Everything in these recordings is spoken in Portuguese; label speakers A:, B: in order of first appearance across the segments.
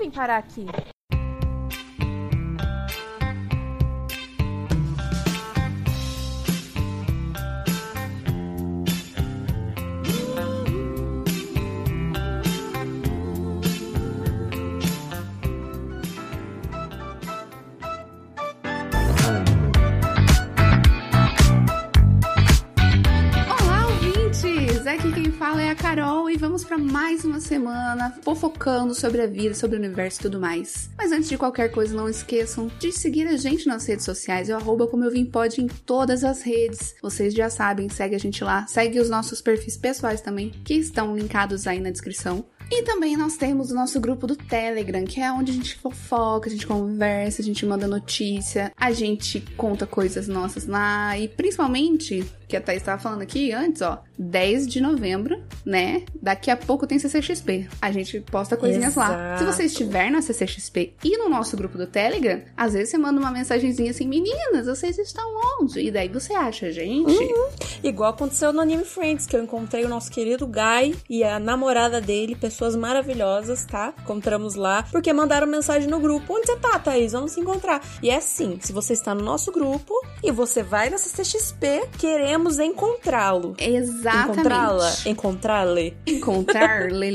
A: vim parar aqui?
B: Semana fofocando sobre a vida, sobre o universo e tudo mais. Mas antes de qualquer coisa, não esqueçam de seguir a gente nas redes sociais, eu arroba como eu vim pode em todas as redes. Vocês já sabem, segue a gente lá, segue os nossos perfis pessoais também, que estão linkados aí na descrição. E também nós temos o nosso grupo do Telegram, que é onde a gente fofoca, a gente conversa, a gente manda notícia, a gente conta coisas nossas lá e principalmente que a Thaís estava falando aqui antes, ó, 10 de novembro, né? Daqui a pouco tem CCXP. A gente posta coisinhas Exato. lá. Se você estiver na CCXP e no nosso grupo do Telegram, às vezes você manda uma mensagenzinha assim, meninas, vocês estão onde? E daí você acha gente. Uhum.
C: Igual aconteceu no Anime Friends, que eu encontrei o nosso querido Guy e a namorada dele, pessoas maravilhosas, tá? Encontramos lá, porque mandaram mensagem no grupo. Onde você tá, Thaís? Vamos se encontrar. E é assim, se você está no nosso grupo e você vai na CCXP, queremos podemos encontrá-lo.
B: Exatamente.
C: Encontrá-la. Encontrá-le.
B: Encontrar-lhe,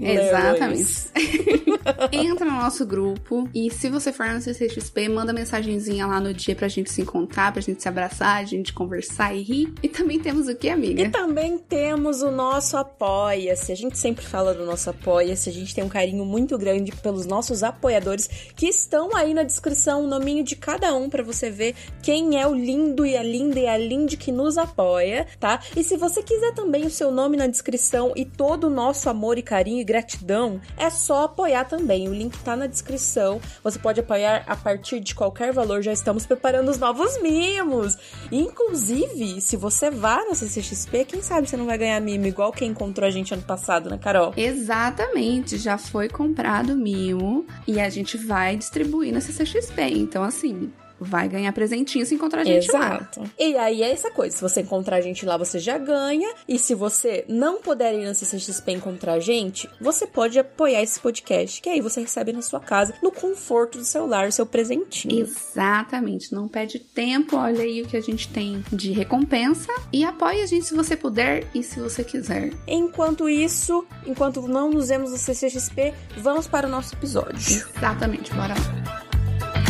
B: Exatamente. Entra no nosso grupo e se você for no CCXP, manda mensagenzinha lá no dia pra gente se encontrar, pra gente se abraçar, a gente conversar e rir. E também temos o que, amiga?
C: E também temos o nosso Apoia-se. A gente sempre fala do nosso Apoia-se, a gente tem um carinho muito grande pelos nossos apoiadores que estão aí na descrição, o nominho de cada um para você ver quem é o lindo e a linda e a linda que nos apoia, tá? E se você quiser também o seu nome na descrição e todo o nosso amor e carinho gratidão, é só apoiar também. O link tá na descrição. Você pode apoiar a partir de qualquer valor. Já estamos preparando os novos mimos. Inclusive, se você vá na CCXP, quem sabe você não vai ganhar mimo igual quem encontrou a gente ano passado, né, Carol?
B: Exatamente. Já foi comprado mimo e a gente vai distribuir na CCXP. Então, assim, vai ganhar presentinho se encontrar a gente
C: Exato. lá. E aí é essa coisa, se você encontrar a gente lá, você já ganha. E se você não puder ir na CCXP encontrar a gente, você pode apoiar esse podcast, que aí você recebe na sua casa, no conforto do celular, o seu presentinho.
B: Exatamente. Não pede tempo, olha aí o que a gente tem de recompensa. E apoie a gente se você puder e se você quiser.
C: Enquanto isso, enquanto não nos vemos no CCXP, vamos para o nosso episódio.
B: Exatamente, bora lá.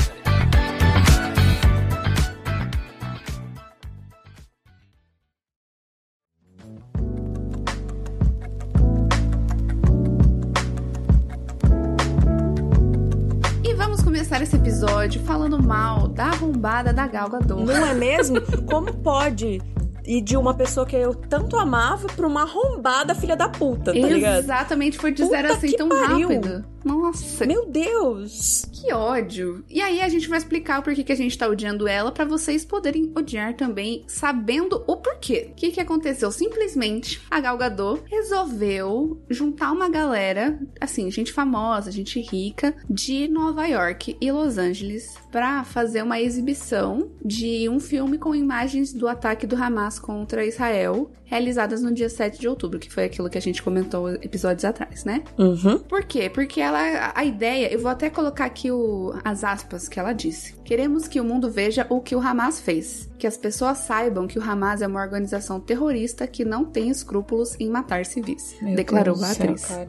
B: Começar esse episódio falando mal da arrombada da Gal Gadot.
C: Não é mesmo? Como pode? E de uma pessoa que eu tanto amava pra uma arrombada filha da puta, tá ligado?
B: Exatamente, foi de zero assim tão pariu. rápido.
C: Nossa. Meu Deus.
B: Que ódio. E aí a gente vai explicar o porquê que a gente tá odiando ela para vocês poderem odiar também, sabendo o porquê. O que que aconteceu? Simplesmente a Gal Gadot resolveu juntar uma galera, assim, gente famosa, gente rica, de Nova York e Los Angeles para fazer uma exibição de um filme com imagens do ataque do Hamas contra Israel, realizadas no dia 7 de outubro, que foi aquilo que a gente comentou episódios atrás, né?
C: Uhum.
B: Por quê? Porque ela a ideia, eu vou até colocar aqui o, as aspas que ela disse. Queremos que o mundo veja o que o Hamas fez. Que as pessoas saibam que o Hamas é uma organização terrorista que não tem escrúpulos em matar civis. Meu declarou Deus a atriz. Céu,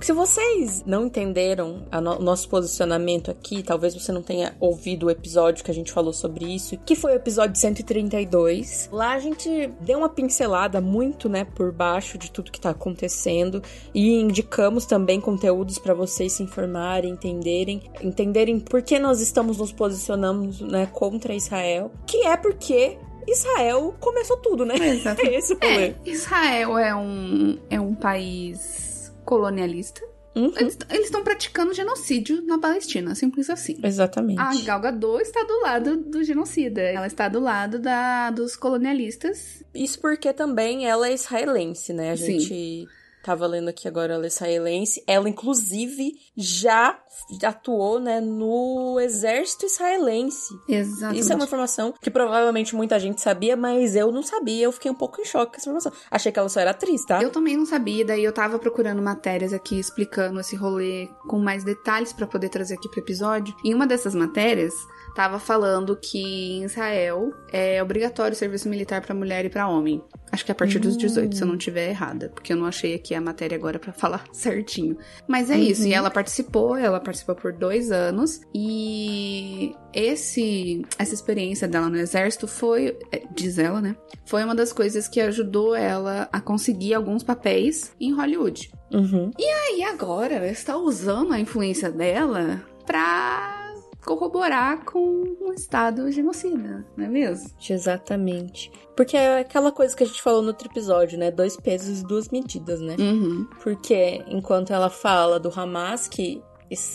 C: se vocês não entenderam o no nosso posicionamento aqui, talvez você não tenha ouvido o episódio que a gente falou sobre isso, que foi o episódio 132. Lá a gente deu uma pincelada muito, né, por baixo de tudo que tá acontecendo e indicamos também conteúdos para vocês se informarem, entenderem, entenderem por que nós estamos nos posicionando, né, contra Israel, que é porque Israel começou tudo, né?
B: Exato. É esse o problema. É, Israel é um, é um país colonialista. Uhum. Eles estão praticando genocídio na Palestina, simples assim.
C: Exatamente.
B: A Gal Gadot está do lado do genocida. Ela está do lado da, dos colonialistas.
C: Isso porque também ela é israelense, né? A Sim. Tava lendo aqui agora é israelense. Ela, inclusive, já atuou, né, no exército israelense.
B: Exatamente.
C: Isso é uma informação que provavelmente muita gente sabia, mas eu não sabia. Eu fiquei um pouco em choque com essa informação. Achei que ela só era atriz, tá?
B: Eu também não sabia, daí eu tava procurando matérias aqui explicando esse rolê com mais detalhes para poder trazer aqui pro episódio. Em uma dessas matérias, tava falando que em Israel é obrigatório o serviço militar para mulher e para homem. Acho que é a partir dos 18, se eu não tiver errada, porque eu não achei aqui a matéria agora para falar certinho. Mas é uhum. isso, e ela participou, ela participou por dois anos, e esse essa experiência dela no exército foi, é, diz ela, né? Foi uma das coisas que ajudou ela a conseguir alguns papéis em Hollywood.
C: Uhum.
B: E aí agora ela está usando a influência dela pra corroborar com um Estado genocida, não é mesmo?
C: Exatamente. Porque é aquela coisa que a gente falou no outro episódio, né? Dois pesos e duas medidas, né?
B: Uhum.
C: Porque enquanto ela fala do Hamas, que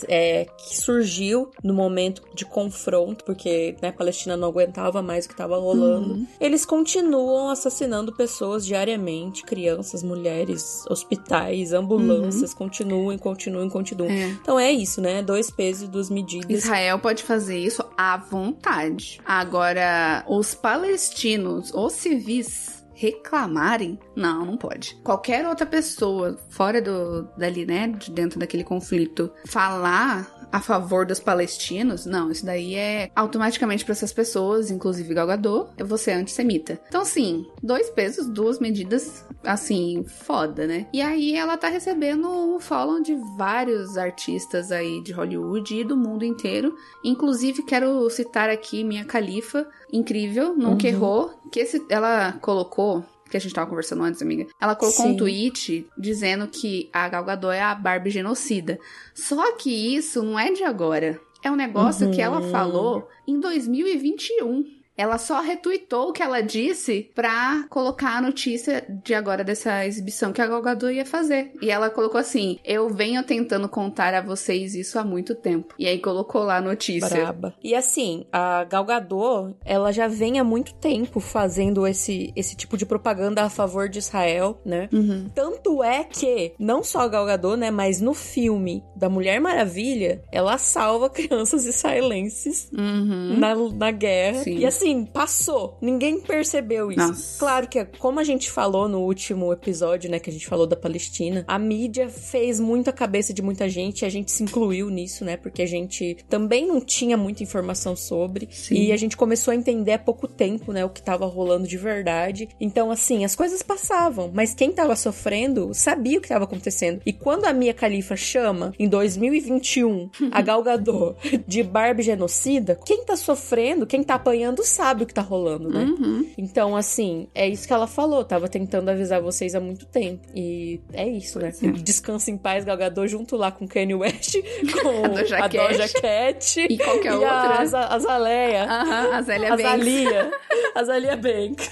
C: é, que surgiu no momento de confronto, porque né, a Palestina não aguentava mais o que estava rolando. Uhum. Eles continuam assassinando pessoas diariamente, crianças, mulheres, hospitais, ambulâncias, uhum. continuam, continuam, continuam. É. Então é isso, né? Dois pesos e duas medidas.
B: Israel pode fazer isso à vontade. Agora, os palestinos, os civis, reclamarem, não, não pode. Qualquer outra pessoa fora do dali, né, de dentro daquele conflito, falar a favor dos palestinos, não, isso daí é automaticamente para essas pessoas, inclusive Galgador, é você antissemita. Então, assim, dois pesos, duas medidas, assim, foda, né? E aí ela tá recebendo o follow de vários artistas aí de Hollywood e do mundo inteiro. Inclusive, quero citar aqui minha califa, incrível, nunca uhum. errou, que esse, ela colocou que a gente tava conversando antes, amiga. Ela colocou Sim. um tweet dizendo que a Gal Gadot é a Barbie genocida. Só que isso não é de agora. É um negócio uhum. que ela uhum. falou em 2021 ela só retuitou o que ela disse pra colocar a notícia de agora dessa exibição que a Gal Gadot ia fazer. E ela colocou assim: Eu venho tentando contar a vocês isso há muito tempo. E aí colocou lá a notícia.
C: Braba. E assim, a Gal Gadot, ela já vem há muito tempo fazendo esse, esse tipo de propaganda a favor de Israel, né?
B: Uhum.
C: Tanto é que, não só a Gal Gadot, né, mas no filme da Mulher Maravilha, ela salva crianças israelenses
B: uhum.
C: na, na guerra.
B: Sim.
C: E assim, assim, passou. Ninguém percebeu isso.
B: Nossa.
C: Claro que, como a gente falou no último episódio, né, que a gente falou da Palestina, a mídia fez muito a cabeça de muita gente, a gente se incluiu nisso, né, porque a gente também não tinha muita informação sobre.
B: Sim.
C: E a gente começou a entender há pouco tempo, né, o que tava rolando de verdade. Então, assim, as coisas passavam, mas quem tava sofrendo sabia o que tava acontecendo. E quando a Mia Khalifa chama, em 2021, a Gal Gadot de Barbie genocida, quem tá sofrendo, quem tá apanhando sabe o que tá rolando, né?
B: Uhum.
C: Então, assim, é isso que ela falou. Tava tentando avisar vocês há muito tempo. E é isso, né?
B: É.
C: Descansa em paz, Galgador, junto lá com Kanye West, com
B: a Doja,
C: a Doja Cat.
B: E qualquer
C: e
B: outra.
C: A, a, a Zaleia.
B: Aham, a Zélia
C: a
B: Banks.
C: Zalia. A Zalia Banks.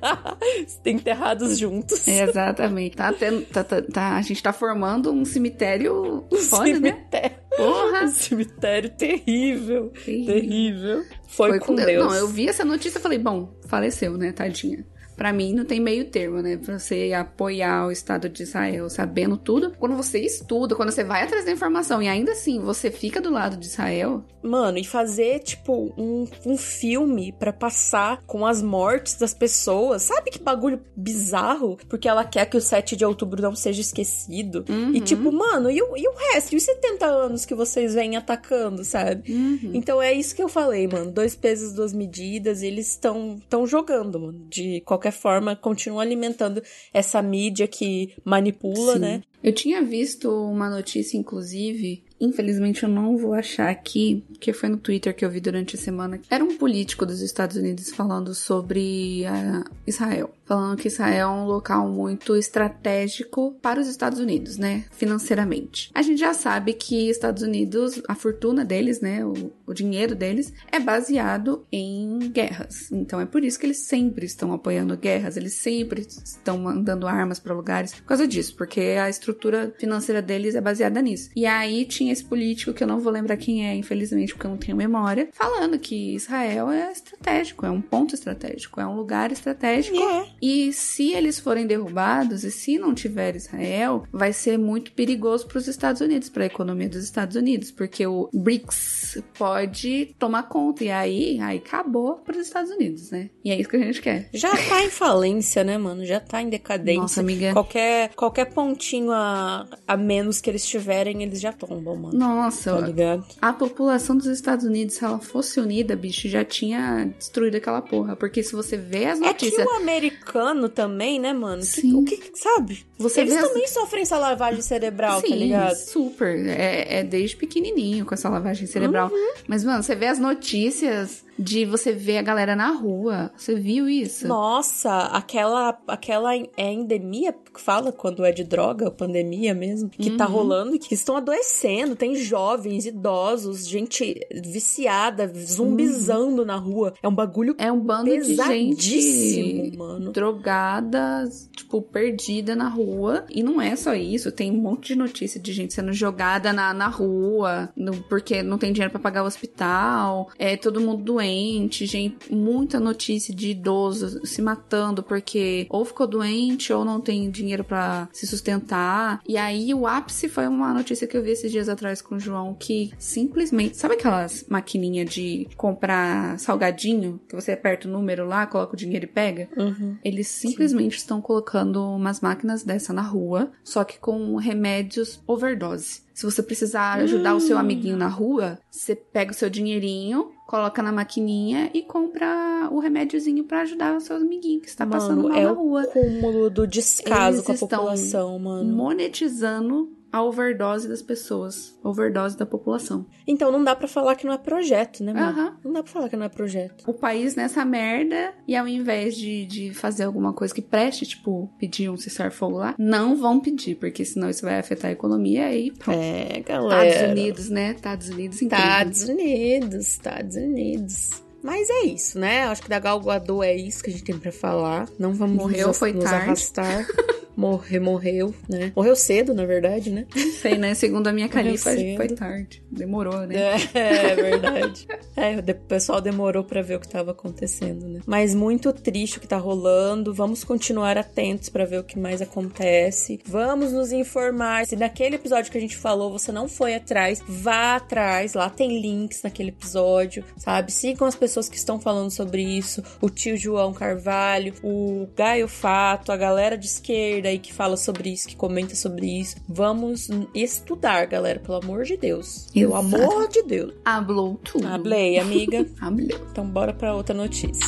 C: Enterrados juntos.
B: Exatamente. Tá tendo, tá, tá, tá, a gente tá formando um cemitério
C: um
B: foda,
C: cemitério.
B: né? Porra!
C: Um cemitério terrível.
B: Terrível.
C: Terrível. Foi,
B: Foi
C: com Deus.
B: Não, eu vi essa notícia e falei, bom, faleceu, né, tadinha. Pra mim não tem meio termo, né? Pra você apoiar o Estado de Israel sabendo tudo. Quando você estuda, quando você vai atrás da informação e ainda assim você fica do lado de Israel.
C: Mano, e fazer, tipo, um, um filme para passar com as mortes das pessoas. Sabe que bagulho bizarro? Porque ela quer que o 7 de outubro não seja esquecido.
B: Uhum.
C: E tipo, mano, e o, e o resto? E os 70 anos que vocês vêm atacando, sabe?
B: Uhum.
C: Então é isso que eu falei, mano. Dois pesos, duas medidas. Eles estão tão jogando, mano. De qualquer forma, continuam alimentando essa mídia que manipula,
B: Sim.
C: né?
B: Eu tinha visto uma notícia, inclusive, infelizmente eu não vou achar aqui, que foi no Twitter que eu vi durante a semana. Era um político dos Estados Unidos falando sobre uh, Israel. Falando que Israel é um local muito estratégico para os Estados Unidos, né? Financeiramente. A gente já sabe que Estados Unidos, a fortuna deles, né? O, o dinheiro deles é baseado em guerras. Então é por isso que eles sempre estão apoiando guerras, eles sempre estão mandando armas para lugares por causa disso, porque a estrutura financeira deles é baseada nisso. E aí tinha esse político que eu não vou lembrar quem é, infelizmente, porque eu não tenho memória, falando que Israel é estratégico, é um ponto estratégico, é um lugar estratégico
C: É.
B: E se eles forem derrubados e se não tiver Israel, vai ser muito perigoso para os Estados Unidos, para a economia dos Estados Unidos, porque o BRICS pode tomar conta e aí, aí acabou para os Estados Unidos, né? E é isso que a gente quer.
C: Já tá em falência, né, mano? Já tá em decadência.
B: Nossa, amiga.
C: Qualquer, qualquer pontinho a, a menos que eles tiverem, eles já tombam, mano.
B: Nossa,
C: Tá ligado?
B: a população dos Estados Unidos, se ela fosse unida, bicho, já tinha destruído aquela porra. Porque se você vê as
C: É que
B: notícias.
C: o americano também, né, mano? Que-
B: Sim.
C: o que, sabe?
B: Você
C: Eles
B: vê
C: também sofrem essa lavagem cerebral,
B: Sim,
C: tá ligado?
B: super. É, é desde pequenininho com essa lavagem cerebral.
C: Uhum.
B: Mas, mano, você vê as notícias de você ver a galera na rua. Você viu isso?
C: Nossa, aquela, aquela é endemia que fala quando é de droga, pandemia mesmo, que tá rolando e que estão adoecendo. Tem jovens, idosos, gente viciada, zumbizando na rua. É um bagulho
B: É um bando de
C: pesadíssimo,
B: gente
C: mano.
B: drogada, tipo, perdida na rua. E não é só isso, tem um monte de notícia de gente sendo jogada na, na rua, no- porque não tem dinheiro pra pagar o hospital, é todo mundo doente, gente, muita notícia de idosos se matando porque ou ficou doente ou não tem dinheiro pra se sustentar. E aí o ápice foi uma notícia que eu vi esses dias atrás com o João que simplesmente, sabe aquelas maquininhas de comprar salgadinho que você aperta o número lá, coloca o dinheiro e pega?
C: Uhum.
B: Eles simplesmente estão colocando umas máquinas dessa na rua, só que com remédios overdose. Se você precisar ajudar o seu amiguinho na rua, você pega o seu dinheirinho, coloca na maquininha e compra o remédiozinho pra ajudar o seu amiguinho que está passando
C: Mano,
B: mal
C: é
B: na
C: o
B: rua.
C: cúmulo do descaso
B: Eles
C: com a população, mano.
B: Monetizando a overdose das pessoas, overdose da população.
C: Então não dá pra falar que não é projeto, né, mano?
B: Aham.
C: Não dá pra falar que não é projeto.
B: o país nessa merda e ao invés de, de fazer alguma coisa que preste, tipo, pedir um cessar-fogo lá, não vão pedir, porque senão isso vai afetar a economia e pronto.
C: É, galera.
B: Estados Unidos, né? Estados Unidos incrível.
C: Estados Unidos, Estados Unidos. Mas é isso, né? Acho que da Gal Gadot é isso que a gente tem pra falar. Não vamos
B: Morreu,
C: nos,
B: foi
C: nos
B: tarde.
C: arrastar. Morreu, morreu, né? Morreu cedo, na verdade, né?
B: Sei, né? Segundo a minha califa, foi tarde. Demorou, né?
C: É, é verdade. É, o pessoal demorou pra ver o que tava acontecendo, né? Mas muito triste o que tá rolando. Vamos continuar atentos pra ver o que mais acontece. Vamos nos informar. Se naquele episódio que a gente falou você não foi atrás, vá atrás. Lá tem links naquele episódio, sabe? Sigam as pessoas que estão falando sobre isso. O tio João Carvalho, o Gaio Fato, a galera de esquerda aí que fala sobre isso, que comenta sobre isso. Vamos estudar, galera, pelo amor de Deus. Pelo
B: Exato.
C: amor de Deus.
B: Hablou tudo.
C: Hablei, amiga.
B: Hablou.
C: Então bora pra outra notícia.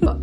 B: Bora.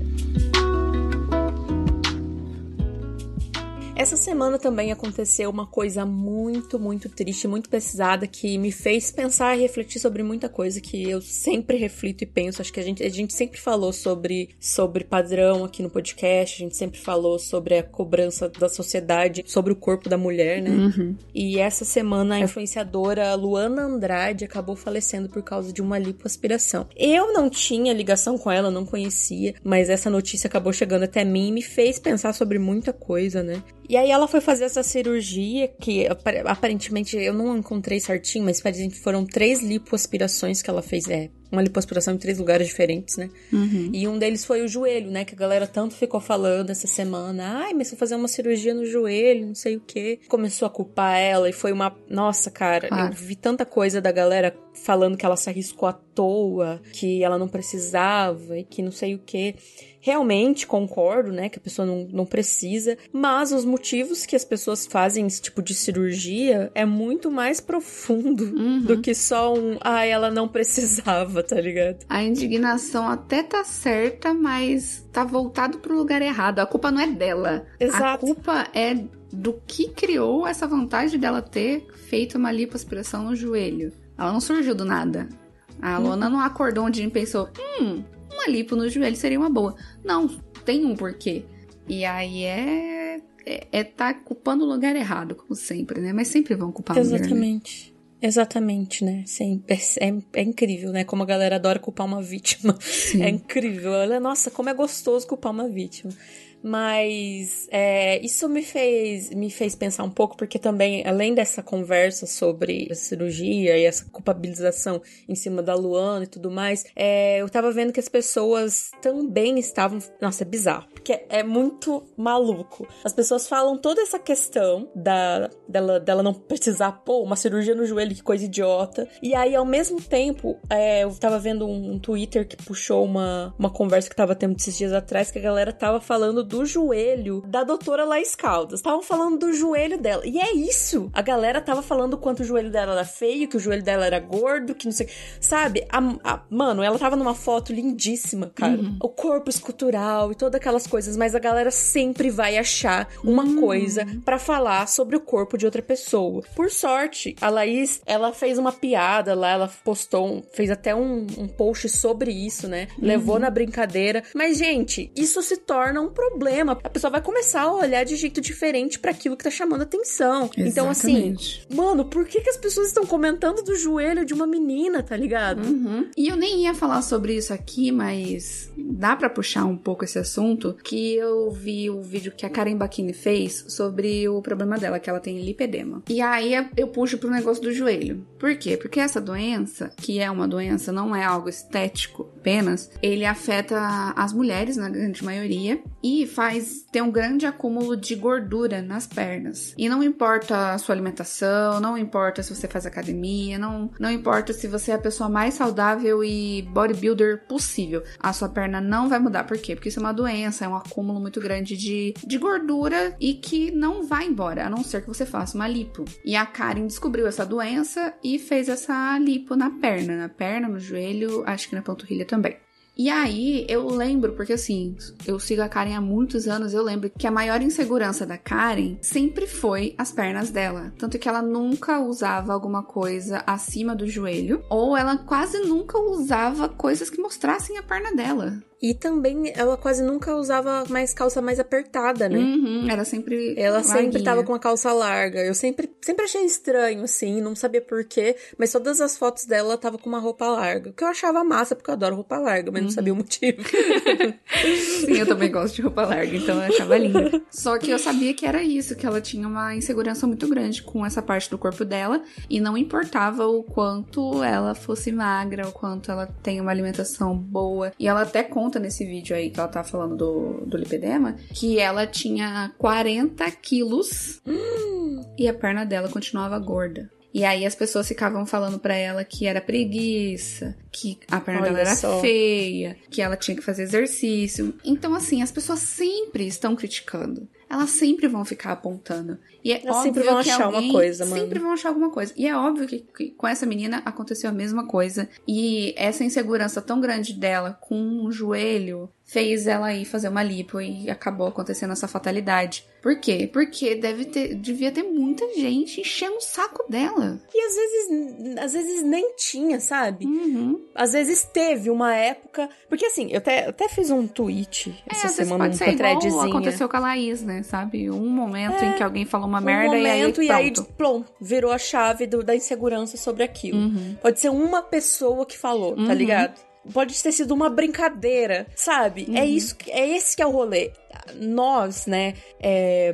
C: Essa semana também aconteceu uma coisa muito, muito triste, muito pesada, que me fez pensar e refletir sobre muita coisa que eu sempre reflito e penso. Acho que a gente, a gente sempre falou sobre, sobre padrão aqui no podcast, a gente sempre falou sobre a cobrança da sociedade, sobre o corpo da mulher, né?
B: Uhum.
C: E essa semana a influenciadora Luana Andrade acabou falecendo por causa de uma lipoaspiração. Eu não tinha ligação com ela, não conhecia, mas essa notícia acabou chegando até mim e me fez pensar sobre muita coisa, né? E aí ela foi fazer essa cirurgia que apar- aparentemente eu não encontrei certinho, mas parece que foram três lipoaspirações que ela fez. É, uma lipoaspiração em três lugares diferentes, né?
B: Uhum.
C: E um deles foi o joelho, né? Que a galera tanto ficou falando essa semana. Ai, mas vou fazer uma cirurgia no joelho, não sei o quê. Começou a culpar ela e foi uma. Nossa, cara,
B: Claro.
C: eu vi tanta coisa da galera falando que ela se arriscou à toa, que ela não precisava e que não sei o quê. Realmente concordo, né? Que a pessoa não, não precisa. Mas os motivos que as pessoas fazem esse tipo de cirurgia é muito mais profundo
B: Uhum.
C: do que só um. Ai, ela não precisava, tá ligado?
B: A indignação até tá certa, mas tá voltado pro lugar errado. A culpa não é dela. A
C: Exato.
B: culpa é do que criou essa vantagem dela ter feito uma lipoaspiração no joelho. Ela não surgiu do nada. A Luana não acordou um dia e pensou: hum, uma lipo no joelho seria uma boa. Não, tem um porquê. E aí é. É, é tá culpando o lugar errado, como sempre, né? Mas sempre vão culpar a mulher, né?
C: Exatamente. Exatamente, né? Sempre. É, é incrível, né? Como a galera adora culpar uma vítima.
B: Sim.
C: É incrível. Olha, nossa, como é gostoso culpar uma vítima. Mas é, isso me fez, me fez pensar um pouco, porque também, além dessa conversa sobre a cirurgia e essa culpabilização em cima da Luana e tudo mais, é, eu tava vendo que as pessoas também estavam. Nossa, é bizarro. porque é muito maluco. As pessoas falam toda essa questão da, dela, dela não precisar, pô, uma cirurgia no joelho, que coisa idiota. E aí, ao mesmo tempo, é, eu tava vendo um, um, Twitter que puxou uma, uma conversa que tava tendo esses dias atrás, que a galera tava falando do joelho da doutora Laís Caldas. Estavam falando do joelho dela. E é isso! A galera tava falando quanto o joelho dela era feio, que o joelho dela era gordo, que não sei. Sabe? A, a, mano, ela tava numa foto lindíssima, cara. Uhum. O corpo escultural e todas aquelas coisas, mas a galera sempre vai achar uma uhum. coisa para falar sobre o corpo de outra pessoa. Por sorte, a Laís, ela fez uma piada lá, ela postou, fez até um, um post sobre isso, né? Uhum. Levou na brincadeira. Mas, gente, isso se torna um problema. A pessoa vai começar a olhar de jeito diferente para aquilo que tá chamando atenção. Exatamente. Então, assim, mano, por que, que as pessoas estão comentando do joelho de uma menina, tá ligado?
B: Uhum. E eu nem ia falar sobre isso aqui, mas dá para puxar um pouco esse assunto, que eu vi o vídeo que a Karen Bakini fez sobre o problema dela, que ela tem lipedema. E aí eu puxo pro negócio do joelho. Por quê? Porque essa doença, que é uma doença, não é algo estético apenas, ele afeta as mulheres, na grande maioria, e faz ter um grande acúmulo de gordura nas pernas. E não importa a sua alimentação, não importa se você faz academia, não, não importa se você é a pessoa mais saudável e bodybuilder possível, a sua perna não vai mudar. Por quê? Porque isso é uma doença, é um acúmulo muito grande de, de gordura e que não vai embora, a não ser que você faça uma lipo. E a Karen descobriu essa doença e fez essa lipo na perna, na perna, no joelho, acho que na panturrilha também. E aí eu lembro, porque assim, eu sigo a Karen há muitos anos, eu lembro que a maior insegurança da Karen sempre foi as pernas dela. Tanto que ela nunca usava alguma coisa acima do joelho, ou ela quase nunca usava coisas que mostrassem a perna dela.
C: E também ela quase nunca usava mais calça mais apertada, né?
B: Uhum, era sempre.
C: Ela larguinha. sempre tava com a calça larga. Eu sempre, sempre achei estranho, assim, não sabia porquê, mas todas as fotos dela tava com uma roupa larga. Que eu achava massa, porque eu adoro roupa larga, mas uhum. não sabia o motivo.
B: Sim, eu também gosto de roupa larga, então eu achava linda. Só que eu sabia que era isso, que ela tinha uma insegurança muito grande com essa parte do corpo dela, e não importava o quanto ela fosse magra, o quanto ela tem uma alimentação boa. E ela até conta conta nesse vídeo aí que ela tá falando do, do lipedema que ela tinha 40 quilos hum, e a perna dela continuava gorda. E aí as pessoas ficavam falando para ela que era preguiça, que a perna Olha dela era só. feia, que ela tinha que fazer exercício. Então, assim, as pessoas sempre estão criticando. Elas sempre vão ficar apontando. E é Elas óbvio sempre vão achar alguém, uma coisa, mano. Sempre vão achar alguma coisa. E é óbvio que, que, com essa menina aconteceu a mesma coisa. E essa insegurança tão grande dela com um joelho fez ela ir fazer uma lipo e acabou acontecendo essa fatalidade. Por quê? Porque deve ter, devia ter muita gente enchendo o saco dela.
C: E às vezes, às vezes nem tinha, sabe?
B: Uhum.
C: Às vezes teve uma época. Porque assim, eu até, eu até fiz um tweet
B: é,
C: essa semana,
B: pode ser igual aconteceu com a Laís, né? Sabe? Um momento é, em que alguém falou uma merda um momento, e aí. Pronto. E aí,
C: pronto, virou a chave do, da insegurança sobre aquilo. Uhum. Pode ser uma pessoa que falou, tá uhum. tá ligado? Pode ter sido uma brincadeira, sabe? É uhum. É isso, é esse que é o rolê. Nós, né, é,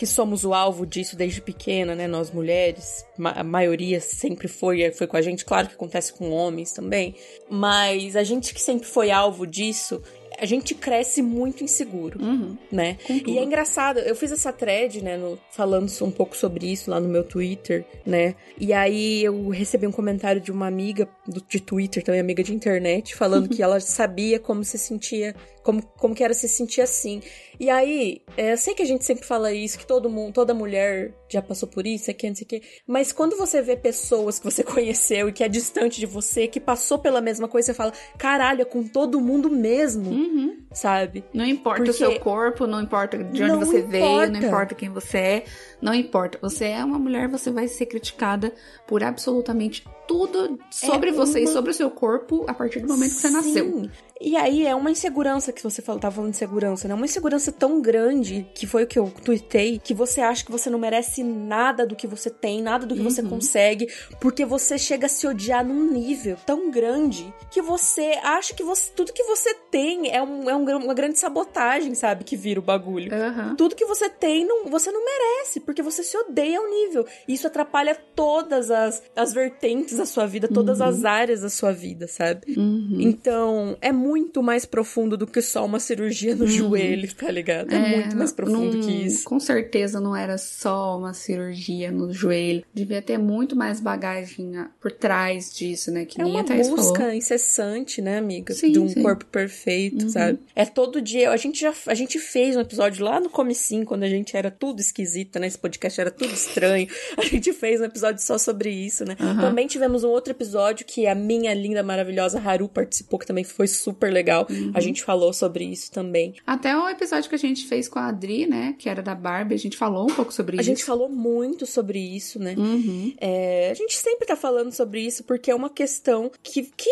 C: que somos o alvo disso desde pequena, né? Nós mulheres, a maioria sempre foi, foi com a gente, claro que acontece com homens também, mas a gente que sempre foi alvo disso, a gente cresce muito inseguro,
B: uhum.
C: né? E é engraçado, eu fiz essa thread, né, no, falando um pouco sobre isso lá no meu Twitter, né? E aí eu recebi um comentário de uma amiga do, de Twitter, também amiga de internet, falando que ela sabia como se sentia como, como que era se sentir assim. E aí, é, eu sei que a gente sempre fala isso, que todo mundo, toda mulher já passou por isso, aqui, não sei o quê. Mas quando você vê pessoas que você conheceu e que é distante de você, que passou pela mesma coisa, você fala, caralho, é com todo mundo mesmo,
B: uhum.
C: sabe?
B: Não importa Porque o seu corpo, não importa de onde você importa. veio, não importa quem você é, não importa. Você é uma mulher, você vai ser criticada por absolutamente tudo sobre é você uma... e sobre o seu corpo a partir do momento que você nasceu.
C: E aí é uma insegurança que você fala, tava falando de segurança, né? Uma insegurança tão grande, que foi o que eu tuitei, que você acha que você não merece nada do que você tem, nada do que uhum. você consegue, porque você chega a se odiar num nível tão grande que você acha que você, tudo que você tem é, um, é um, uma grande sabotagem, sabe? Que vira o bagulho.
B: Uhum.
C: Tudo que você tem, não, você não merece, porque você se odeia ao nível. E isso atrapalha todas as, as vertentes da sua vida, todas uhum. as áreas da sua vida, sabe?
B: Uhum.
C: Então, é muito mais profundo do que só uma cirurgia no uhum. joelho, tá ligado? É, é muito mais profundo
B: não,
C: que isso.
B: Com certeza não era só uma cirurgia no joelho. Devia ter muito mais bagagem por trás disso, né? Que
C: é uma busca falou. incessante, né, amiga? Sim, de um sim. corpo perfeito, uhum. sabe? É todo dia. A gente já a gente fez um episódio lá no comecinho, quando a gente era tudo esquisita, né? Podcast era tudo estranho. A gente fez um episódio só sobre isso, né? Uhum. Também tivemos um outro episódio que a minha linda, maravilhosa Haru participou, que também foi super legal. Uhum. A gente falou sobre isso também.
B: Até o episódio que a gente fez com a Adri, né? Que era da Barbie, a gente falou um pouco sobre
C: a
B: isso.
C: A gente falou muito sobre isso, né?
B: Uhum.
C: É, a gente sempre tá falando sobre isso porque é uma questão que, que,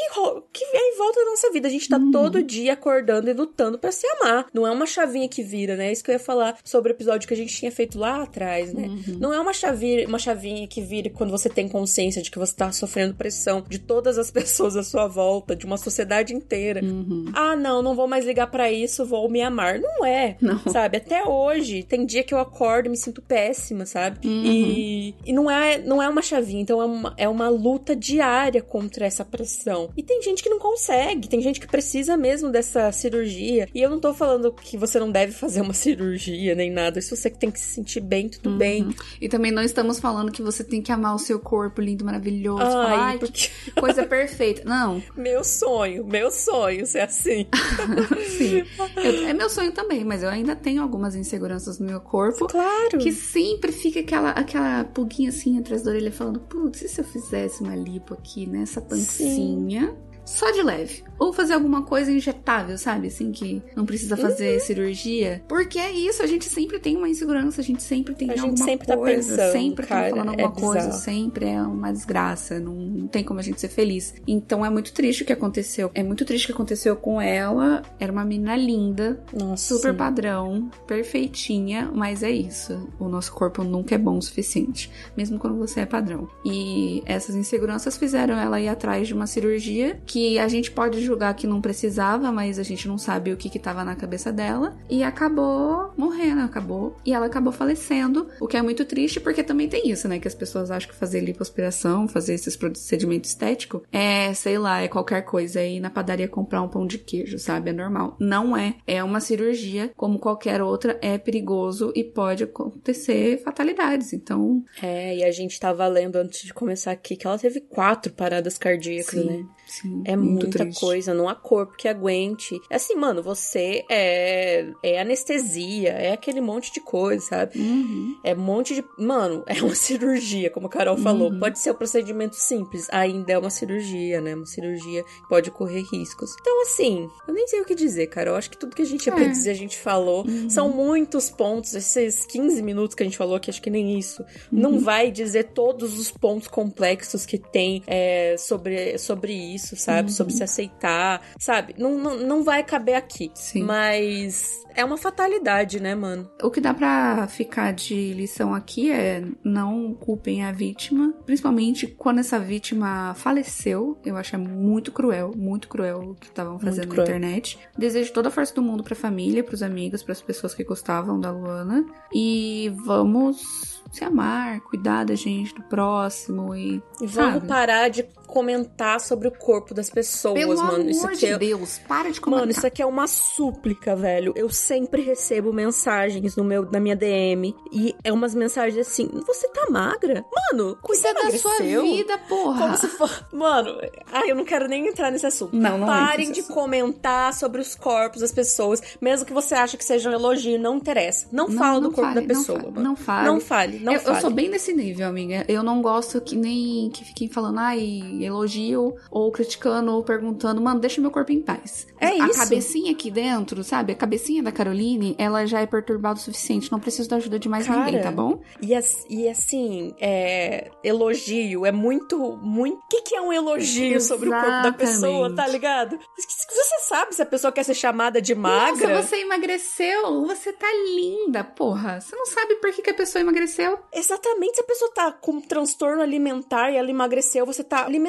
C: que é em volta da nossa vida. A gente tá uhum. todo dia acordando e lutando para se amar. Não é uma chavinha que vira, né? É isso que eu ia falar sobre o episódio que a gente tinha feito lá atrás, né? Uhum. Não é uma, chavinha, uma chavinha que vira quando você tem consciência de que você tá sofrendo pressão de todas as pessoas à sua volta, de uma sociedade inteira.
B: Uhum.
C: Ah, não, não vou mais ligar para isso, vou me amar. Não é,
B: não.
C: sabe? Até hoje, tem dia que eu acordo e me sinto péssima, sabe?
B: Uhum.
C: E, e não, é, não é uma chavinha, então é uma, é uma luta diária contra essa pressão. E tem gente que não consegue, tem gente que precisa mesmo dessa cirurgia. E eu não tô falando que você não deve fazer uma cirurgia nem nada. Se você tem que se sentir bem, tudo
B: uhum.
C: bem.
B: E também não estamos falando que você tem que amar o seu corpo lindo, maravilhoso.
C: Ai,
B: Ai porque... que coisa perfeita. Não.
C: Meu sonho, meu sonho ser assim.
B: Sim. Eu, é meu sonho também, mas eu ainda tenho algumas inseguranças no meu corpo.
C: Claro.
B: Que sempre fica aquela, aquela pulguinha assim atrás da orelha falando: putz, e se eu fizesse uma lipo aqui nessa pancinha? Sim só de leve. Ou fazer alguma coisa injetável, sabe? Assim, que não precisa fazer uhum. cirurgia. Porque é isso, a gente sempre tem uma insegurança, a gente sempre tem a alguma gente sempre tá coisa. Tá pensando, sempre cara, tá falando alguma é coisa, sempre é uma desgraça. Não, não tem como a gente ser feliz. Então é muito triste o que aconteceu. É muito triste o que aconteceu com ela. Era uma menina linda,
C: Nossa,
B: super
C: sim.
B: padrão, perfeitinha, mas é isso. O nosso corpo nunca é bom o suficiente, mesmo quando você é padrão. E essas inseguranças fizeram ela ir atrás de uma cirurgia que que a gente pode julgar que não precisava, mas a gente não sabe o que que tava na cabeça dela. E acabou morrendo, acabou. E ela acabou falecendo, o que é muito triste, porque também tem isso, né? Que as pessoas acham que fazer lipoaspiração, fazer esses procedimentos estéticos, é, sei lá, é qualquer coisa. É ir na padaria comprar um pão de queijo, sabe? É normal. Não é. É uma cirurgia, como qualquer outra, é perigoso e pode acontecer fatalidades. Então.
C: É, e a gente tava lendo antes de começar aqui que ela teve quatro paradas cardíacas,
B: Sim.
C: né?
B: Sim,
C: é muita triste. coisa, não há corpo que aguente. É assim, mano, você é, é anestesia, é aquele monte de coisa, sabe?
B: Uhum.
C: É um monte de. Mano, é uma cirurgia, como a Carol falou. Uhum. Pode ser um procedimento simples, ainda é uma cirurgia, né? Uma cirurgia pode correr riscos. Então, assim, eu nem sei o que dizer, Carol. Acho que tudo que a gente ia é. pra dizer, a gente falou. Uhum. São muitos pontos, esses 15 minutos que a gente falou aqui, acho que nem isso. Não uhum. vai dizer todos os pontos complexos que tem é, sobre, sobre isso isso, sabe? Uhum. Sobre se aceitar, sabe? Não, não, não vai caber aqui.
B: Sim.
C: Mas é uma fatalidade, né, mano?
B: O que dá para ficar de lição aqui é não culpem a vítima, principalmente quando essa vítima faleceu. Eu acho é muito cruel, muito cruel o que estavam fazendo na internet. Desejo toda a força do mundo pra família, pros amigos, para as pessoas que gostavam da Luana. E vamos se amar, cuidar da gente, do próximo e.
C: E vamos parar de comentar sobre o corpo das pessoas,
B: Pelo
C: mano.
B: Amor
C: isso aqui
B: de
C: é...
B: Deus, para de comentar.
C: Mano, isso aqui é uma súplica, velho. Eu sempre recebo mensagens no meu, na minha DM e é umas mensagens assim: você tá magra? Mano,
B: cuida da sua vida, porra.
C: Como se for. Mano, ai, eu não quero nem entrar nesse assunto.
B: Não, não
C: Parem de comentar sobre os corpos das pessoas, mesmo que você ache que seja um elogio, não interessa. Não, não fala do corpo
B: fale,
C: da pessoa,
B: não
C: mano.
B: Não fale.
C: Não fale, não
B: eu,
C: fale.
B: Eu sou bem nesse nível, amiga. Eu não gosto que nem que fiquem falando, ai, elogio, ou criticando, ou perguntando, mano, deixa meu corpo em paz.
C: É
B: a
C: isso.
B: A cabecinha aqui dentro, sabe? A cabecinha da Caroline, ela já é perturbada o suficiente. Não preciso da ajuda de mais
C: Cara,
B: ninguém, tá bom?
C: E, e assim, é, elogio é muito, muito. O que, que é um elogio Exatamente. sobre o corpo da pessoa, tá ligado? Você sabe se a pessoa quer ser chamada de magra?
B: Nossa, você emagreceu, você tá linda, porra. Você não sabe por que, que a pessoa emagreceu?
C: Exatamente, se a pessoa tá com um transtorno alimentar e ela emagreceu, você tá alimentando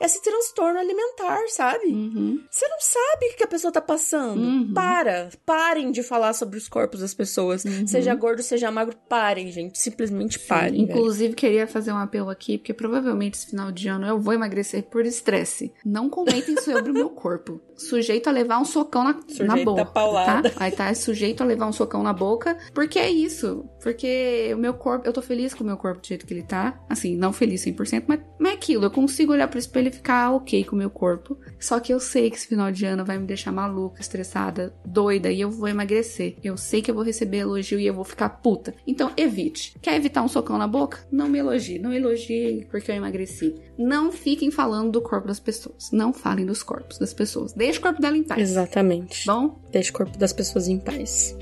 C: esse transtorno alimentar, sabe?
B: Uhum.
C: Você não sabe o que a pessoa tá passando.
B: Uhum.
C: Para. Parem de falar sobre os corpos das pessoas. Seja gordo, seja magro, parem, gente. Simplesmente parem. velho.
B: Inclusive, queria fazer um apelo aqui, porque provavelmente esse final de ano eu vou emagrecer por estresse. Não comentem sobre o meu corpo. Sujeito a levar um socão na, na
C: a
B: boca.
C: paulada.
B: Tá? Aí tá sujeito a levar um socão na boca. Porque é isso. Porque o meu corpo, eu tô feliz com o meu corpo do jeito que ele tá. Assim, não feliz 100%, mas, mas é aquilo. Eu consigo olhar pro espelho e ficar ok com o meu corpo. Só que eu sei que esse final de ano vai me deixar maluca, estressada, doida e eu vou emagrecer. Eu sei que eu vou receber elogio e eu vou ficar puta. Então, evite. Quer evitar um socão na boca? Não me elogie. Não elogie porque eu emagreci. Não fiquem falando do corpo das pessoas. Não falem dos corpos das pessoas. Deixa o corpo dela em paz.
C: Exatamente.
B: Bom?
C: Deixa o corpo das pessoas em paz.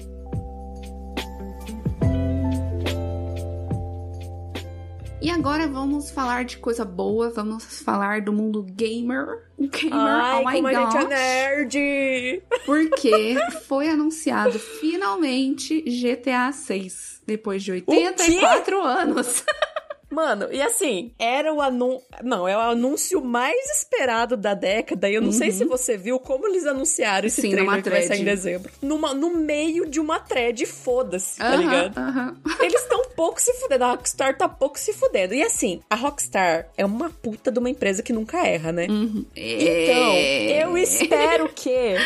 B: E agora vamos falar de coisa boa. Vamos falar do mundo gamer. Gamer,
C: Ai,
B: oh my
C: como a gente é
B: gosh.
C: nerd!
B: Porque foi anunciado finalmente GTA 6. Depois de 84 anos.
C: Mano, e assim, era o anúncio. Não, é o anúncio mais esperado da década. E eu não sei se você viu como eles anunciaram esse
B: Sim,
C: trailer que vai sair em dezembro. Numa, no meio de uma thread, foda-se, tá ligado? Eles estão pouco se fudendo. A Rockstar tá pouco se fudendo. E assim, a Rockstar é uma puta de uma empresa que nunca erra, né? Então,
B: É.
C: eu espero que.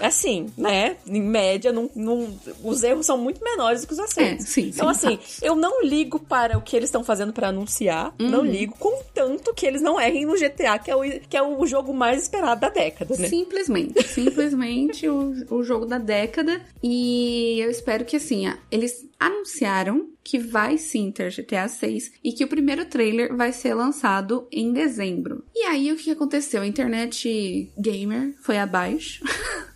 C: Assim, né? Em média, não, não- os erros são muito menores do que os acertos.
B: É, sim,
C: então,
B: sim,
C: assim, eu não ligo para o que eles estão fazendo pra anunciar. Não ligo, contanto que eles não errem no GTA, que é o, que é o jogo mais esperado da década, né?
B: Simplesmente, simplesmente o, o jogo da década. E eu espero que assim, eles anunciaram que vai sim ter GTA 6 e que o primeiro trailer vai ser lançado em dezembro. E aí o que aconteceu? A internet gamer foi abaixo.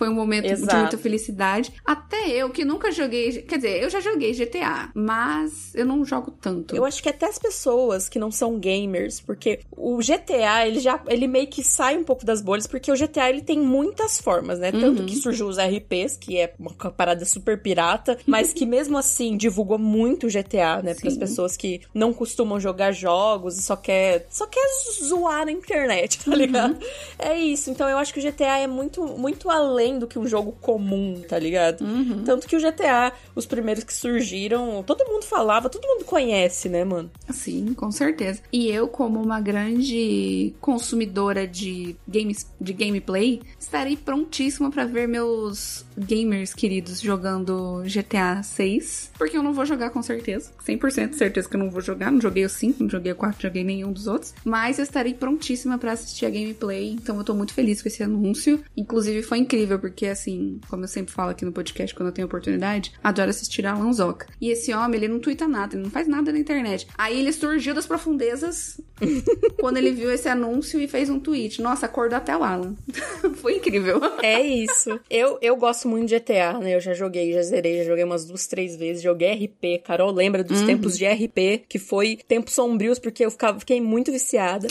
B: Foi um momento de
C: Exato.
B: muita felicidade. Até eu, que nunca joguei. Quer dizer, eu já joguei GTA, mas eu não jogo tanto.
C: Eu acho que até as pessoas que não são gamers, porque o GTA, ele já ele meio que sai um pouco das bolhas, porque o GTA ele tem muitas formas, né? Tanto que surgiu os RPs, que é uma parada super pirata, mas que mesmo assim divulgou muito o GTA, né? Para as pessoas que não costumam jogar jogos e só quer só quer zoar na internet, tá ligado? É isso. Então eu acho que o GTA é muito muito além do que um jogo comum, tá ligado? Tanto que o GTA, os primeiros que surgiram, todo mundo falava, todo mundo conhece, né, mano?
B: Sim, com certeza. E eu, como uma grande consumidora de games, de gameplay, estarei prontíssima pra ver meus gamers queridos jogando GTA 6. Porque eu não vou jogar com certeza. 100% certeza que eu não vou jogar. Não joguei o 5, não joguei o 4, joguei nenhum dos outros. Mas eu estarei prontíssima pra assistir a gameplay. Então eu tô muito feliz com esse anúncio. Inclusive foi incrível, porque assim, como eu sempre falo aqui no podcast quando eu tenho oportunidade, adoro assistir a Lanzoca. E esse homem, ele não twitta nada, ele não faz nada na internet. Aí ele surgiu das profundezas quando ele viu esse anúncio e fez um tweet. Nossa, acordou até o Alan. Foi incrível.
C: É isso. Eu, eu gosto muito de GTA, né? Eu já joguei, já zerei, já joguei umas duas, três vezes. Joguei RP. Carol lembra dos tempos de RP, que foi tempos sombrios, porque eu ficava, fiquei muito viciada.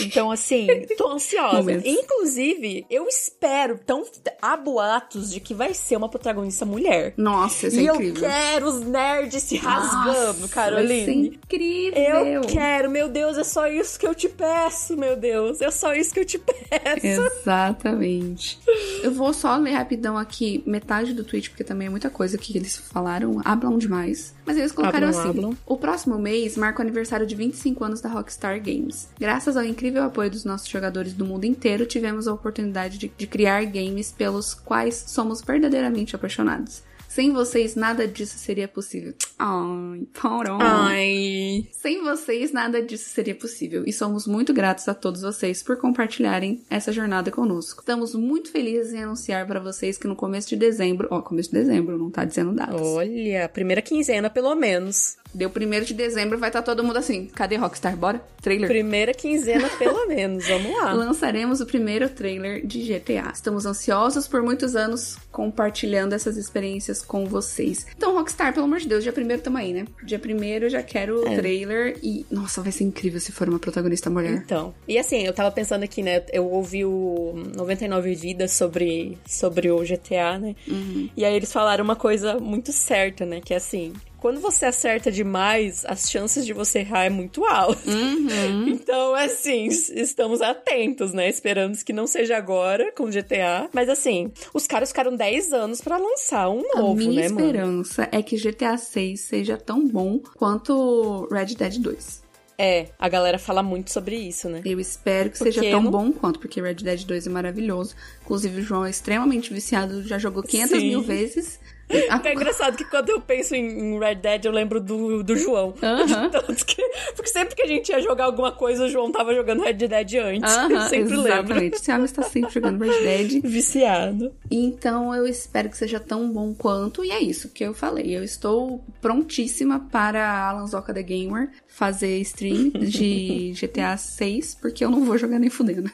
C: Então, assim, tô ansiosa. Inclusive, eu espero, tão, há boatos de que vai ser uma protagonista mulher.
B: Nossa, isso é
C: e eu
B: incrível.
C: quero os nerds se rasgando,
B: Nossa,
C: Caroline.
B: Vai ser incrível.
C: Eu quero, meu Deus, é só isso que eu te peço, meu Deus. É só isso que eu te peço.
B: Exatamente. Eu vou só ler rapidão aqui metade do tweet, porque também é muita coisa que eles falaram, hablam demais. Mas eles colocaram
C: Hablam,
B: assim:
C: hablam.
B: O próximo mês marca o aniversário de 25 anos da Rockstar Games. Graças ao incrível apoio dos nossos jogadores do mundo inteiro, tivemos a oportunidade de, de criar games pelos quais somos verdadeiramente apaixonados. Sem vocês, nada disso seria possível. Ai, porão.
C: Ai.
B: Sem vocês, nada disso seria possível. E somos muito gratos a todos vocês por compartilharem essa jornada conosco. Estamos muito felizes em anunciar para vocês que no começo de dezembro, ó, começo de dezembro, não tá dizendo datas.
C: Olha, primeira quinzena, pelo menos.
B: Deu primeiro de dezembro, vai estar todo mundo assim. Cadê Rockstar? Bora? Trailer.
C: Primeira quinzena, pelo menos. Vamos lá.
B: Lançaremos o primeiro trailer de GTA. Estamos ansiosos por muitos anos compartilhando essas experiências com vocês. Então, Rockstar, pelo amor de Deus, dia primeiro tamo aí, né? Dia primeiro eu já quero o trailer e. Nossa, vai ser incrível se for uma protagonista mulher.
C: Então, e assim, eu tava pensando aqui, né? Eu ouvi o 99 Vidas sobre, sobre o GTA, né? E aí eles falaram uma coisa muito certa, né? Que é assim: quando você acerta demais, as chances de você errar é muito alta.
B: Uhum.
C: Então, assim, estamos atentos, né? Esperamos que não seja agora com GTA. Mas assim, os caras ficaram 10 anos para lançar um novo,
B: A minha
C: né, mano?
B: esperança é que GTA 6 seja tão bom quanto Red Dead 2.
C: É, a galera fala muito sobre isso, né?
B: Eu espero que
C: Porque
B: seja tão
C: não-
B: bom quanto, porque Red Dead 2 é maravilhoso. Inclusive, o João é extremamente viciado, já jogou 500
C: Sim.
B: mil vezes.
C: É engraçado que quando eu penso em Red Dead, eu lembro do, do João.
B: Aham.
C: Tanto que, porque sempre que a gente ia jogar alguma coisa, o João tava jogando Red Dead antes. eu
B: Aham,
C: sempre lembro.
B: exatamente. Esse homem está sempre jogando Red Dead.
C: Viciado.
B: Então eu espero que seja tão bom quanto. E é isso que eu falei. Eu estou prontíssima para Alan Zoca The Gamer fazer stream de GTA 6, porque eu não vou jogar nem fudendo.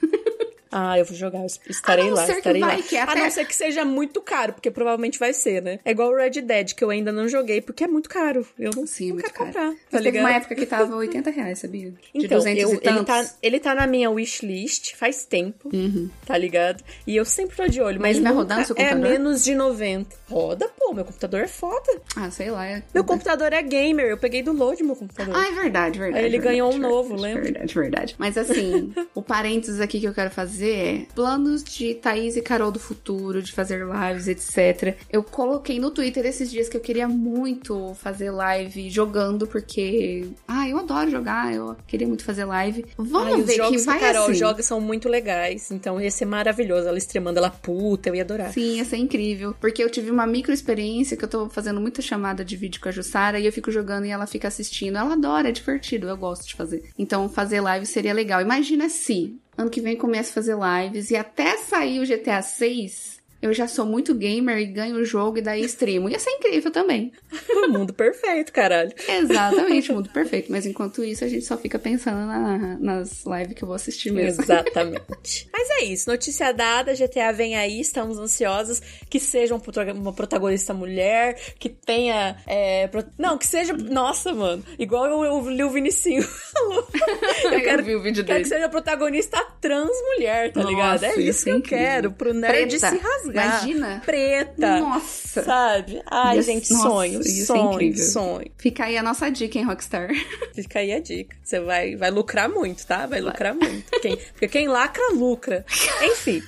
C: Ah, eu vou jogar, eu estarei
B: A não
C: lá,
B: ser que
C: estarei
B: vai,
C: lá.
B: que é
C: A
B: até-
C: não ser que seja muito caro, porque provavelmente vai ser, né? É igual o Red Dead, que eu ainda não joguei, porque é muito caro. Eu não,
B: Sim, é
C: não
B: muito
C: quero
B: caro.
C: comprar,
B: Mas
C: tá
B: teve
C: ligado?
B: uma época que tava 80 reais, sabia? De
C: Então,
B: 200
C: eu-
B: e
C: ele, tá, ele tá na minha wishlist faz tempo,
B: Uhum.
C: tá ligado? E eu sempre tô de olho, mas,
B: Mas vai rodar no seu
C: é
B: computador?
C: menos de 90. Roda, pô, meu computador é foda.
B: Ah, sei lá. É...
C: Meu computador é gamer, eu peguei do load meu computador.
B: Ah, é verdade, verdade.
C: Aí ele
B: verdade,
C: ganhou um
B: verdade,
C: novo, lembra?
B: Verdade, verdade. Mas assim, o parênteses aqui que eu quero fazer é planos de Thaís e Carol do futuro, de fazer lives, etc. Eu coloquei no Twitter esses dias que eu queria muito fazer live jogando, porque. Ah, eu adoro jogar, eu queria muito fazer live. Vamos
C: Ai, os
B: ver que
C: jogos que
B: vai
C: a Carol
B: assim.
C: joga são muito legais, então ia ser maravilhoso. Ela streamando, ela puta, eu ia adorar.
B: Sim, ia ser incrível. Porque eu tive uma micro experiência que eu tô fazendo muita chamada de vídeo com a Jussara e eu fico jogando e ela fica assistindo. Ela adora, é divertido, eu gosto de fazer. Então, fazer live seria legal. Imagina se ano que vem começa a fazer lives e até sair o GTA 6. Eu já sou muito gamer e ganho o jogo e daí streamo. Ia ser incrível também.
C: O mundo perfeito, caralho.
B: Exatamente, mundo perfeito. Mas enquanto isso, a gente só fica pensando na- nas lives que eu vou assistir mesmo.
C: Exatamente. Mas é isso, notícia dada, GTA vem aí, estamos ansiosas que seja um uma protagonista mulher, que tenha. é, pro- Não, que seja. Nossa, mano. Igual eu, eu li o Vinicinho. Eu quero,
B: vi o vídeo
C: quero
B: dele.
C: que seja protagonista trans mulher, tá
B: Nossa,
C: ligado? É isso
B: ser
C: que eu quero, pro nerd
B: Preta.
C: se rasgar.
B: Imagina.
C: Preta.
B: Nossa.
C: Sabe? Ai, gente,
B: nossa,
C: sonho,
B: ser
C: sonho,
B: incrível.
C: sonho.
B: Fica aí a nossa dica, hein, Rockstar?
C: Fica aí a dica. Você vai, vai lucrar muito, tá? Vai lucrar muito. Quem, porque quem lacra, lucra. Enfim.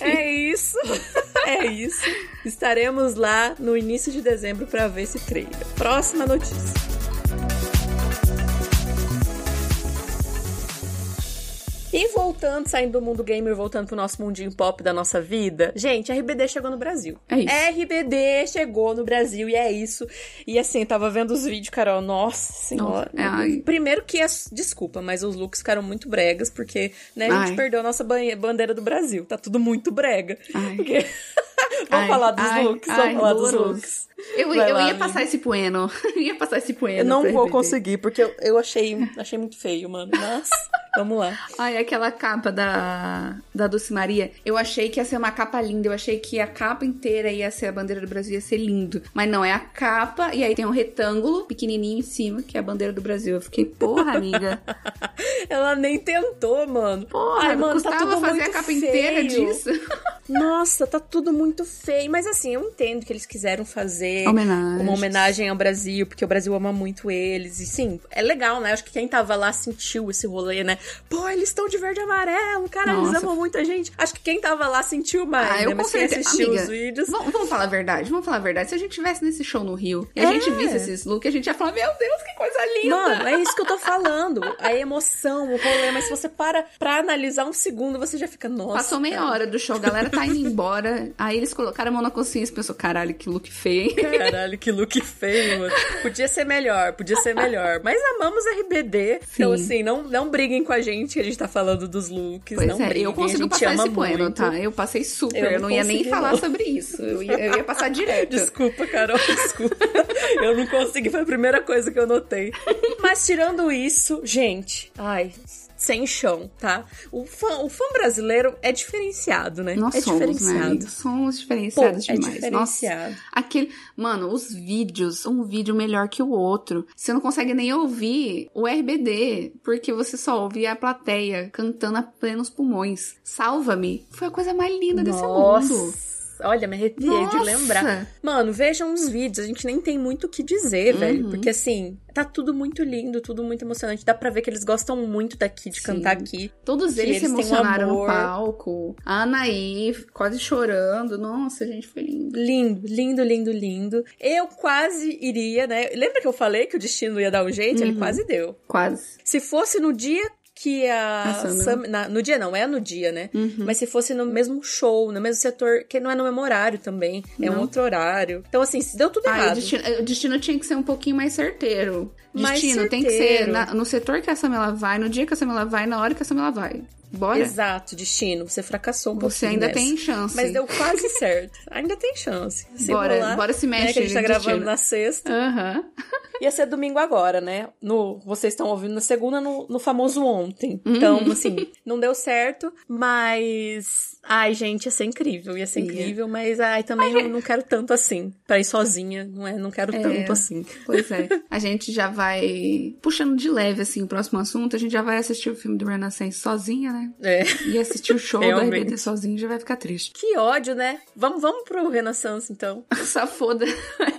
C: É isso. É isso. Estaremos lá no início de dezembro pra ver esse trailer. Próxima notícia. E voltando, saindo do mundo gamer, voltando pro nosso mundinho pop da nossa vida. Gente, RBD chegou no Brasil.
B: É isso.
C: RBD chegou no Brasil e é isso. E assim, tava vendo os vídeos, Carol. Nossa senhora.
B: Nossa, ai.
C: Primeiro que as. Desculpa, mas os looks ficaram muito bregas, porque né, a gente perdeu a nossa bandeira do Brasil. Tá tudo muito brega.
B: Ai.
C: Porque- Vamos
B: Ai,
C: falar dos
B: ai,
C: looks. Vamos falar dos looks.
B: Eu,
C: Vai
B: eu
C: lá,
B: ia
C: amiga.
B: passar esse poeno. Eu ia passar esse poeno.
C: Eu não vou
B: RBD.
C: conseguir, porque eu, eu achei, achei muito feio, mano. Mas, vamos lá.
B: Ai, aquela capa da, da Dulce Maria. Eu achei que ia ser uma capa linda. Eu achei que a capa inteira ia ser a bandeira do Brasil, ia ser lindo. Mas não, é a capa e aí tem um retângulo pequenininho em cima, que é a bandeira do Brasil. Eu fiquei, porra, amiga.
C: Ela nem tentou, mano.
B: Porra,
C: Ai, mano, tá
B: custava
C: tudo
B: fazer
C: muito
B: a capa
C: feio.
B: inteira disso.
C: Nossa, tá tudo muito feio. Mas assim, eu entendo que eles quiseram fazer
B: Homenagem.
C: uma homenagem ao Brasil, porque o Brasil ama muito eles. E sim, é legal, né? Acho que quem tava lá sentiu esse rolê, né? Pô, eles estão de verde e amarelo, cara, eles
B: Nossa.
C: amam muita gente. Acho que quem tava lá sentiu mais,
B: Ah,
C: né?
B: eu
C: Mas quem assistiu
B: Amiga,
C: os vídeos.
B: Vamos, vamos falar a verdade, vamos falar a verdade. Se a gente tivesse nesse show no Rio e a
C: É.
B: gente visse esses looks, a gente ia falar, meu Deus, que coisa linda!
C: Mano, é isso que eu tô falando. A emoção, o rolê. Mas se você para pra analisar um segundo, você já fica, nossa.
B: Passou meia
C: cara.
B: hora do show, a galera tá indo embora. Aí eles colocaram a mão na consciência e pensou, caralho, que look feio, hein?
C: Caralho, que look feio, mano. Podia ser melhor, podia ser melhor. Mas amamos RBD. Então,
B: Sim.
C: assim, não, não briguem com a gente que a gente tá falando dos looks.
B: Pois
C: não
B: é,
C: briguem,
B: eu consigo passar esse poema,
C: muito.
B: tá? Eu passei super,
C: Eu
B: eu
C: não
B: não ia nem
C: consegui,
B: falar
C: não.
B: sobre isso. Eu ia, eu ia passar direto.
C: Desculpa, Carol, desculpa. eu não consegui, foi a primeira coisa que eu notei. Mas tirando isso, gente, ai, sem chão, tá? O fã, o fã brasileiro é diferenciado, né?
B: Nós
C: é
B: somos, né?
C: diferenciado.
B: amigo? Somos
C: Pô,
B: diferenciados
C: é
B: demais.
C: diferenciado.
B: Nossa, aquele. Mano, os vídeos, um vídeo melhor que o outro. Você não consegue nem ouvir o RBD, porque você só ouve a plateia cantando a plenos pulmões. Salva-me. Foi a coisa mais linda desse mundo.
C: Olha, me arrepiei
B: Nossa.
C: de lembrar. Mano, vejam os vídeos, a gente nem tem muito o que dizer,
B: Uhum.
C: velho. Porque assim, tá tudo muito lindo, tudo muito emocionante. Dá pra ver que eles gostam muito daqui, de
B: Sim.
C: cantar aqui.
B: Todos eles, se
C: eles um
B: emocionaram no palco. A Anaí quase chorando. Nossa, gente, foi lindo.
C: Lindo, lindo, lindo, lindo. Eu quase iria, né? Lembra que eu falei que o destino ia dar um jeito? Ele
B: Uhum.
C: quase deu.
B: Quase.
C: Se fosse no dia que a.
B: A Summer.
C: Sam- na- no dia não, é no dia, né?
B: Uhum.
C: Mas se fosse no mesmo show, no mesmo setor, que não é no mesmo horário também, é um outro horário. Então, assim, se deu tudo
B: Ah, o
C: errado.
B: destino, o destino tinha que ser um pouquinho mais certeiro.
C: Mais
B: Destino tem que ser
C: certeiro.
B: na- no setor que a Samela vai, no dia que a Samela vai, na hora que a Samela vai. Bora?
C: Exato, destino. Você fracassou um
B: Você ainda
C: nessa.
B: tem chance.
C: Mas deu quase certo. Ainda tem chance. Se
B: Bora,
C: rolar,
B: bora se
C: né,
B: mexe,
C: que a gente tá
B: destino.
C: gravando na sexta.
B: Aham.
C: Ia ser domingo agora, né? No, vocês estão ouvindo na segunda, no, no famoso ontem.
B: Uhum.
C: Então, assim, não deu certo, mas. Ai, gente, ia ser incrível, ia ser
B: Ia.
C: incrível, mas ai, também não, não quero tanto assim. Pra ir sozinha, não é? Não quero
B: É.
C: tanto assim.
B: Pois é. A gente já vai. Puxando de leve, assim, o próximo assunto, a gente já vai assistir o filme do Renaissance sozinha, né?
C: É.
B: E assistir o show do
C: Realmente.
B: RBD sozinho já vai ficar triste.
C: Que ódio, né? Vamos, vamos pro Renaissance, então.
B: Só foda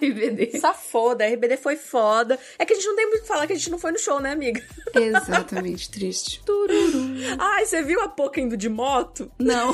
B: RBD.
C: Safoda, a RBD foi foda. É que a gente não tem muito o que falar que a gente não foi no show, né, amiga?
B: Exatamente, triste. Tururu.
C: Ai, você viu a Poca indo de moto?
B: Não.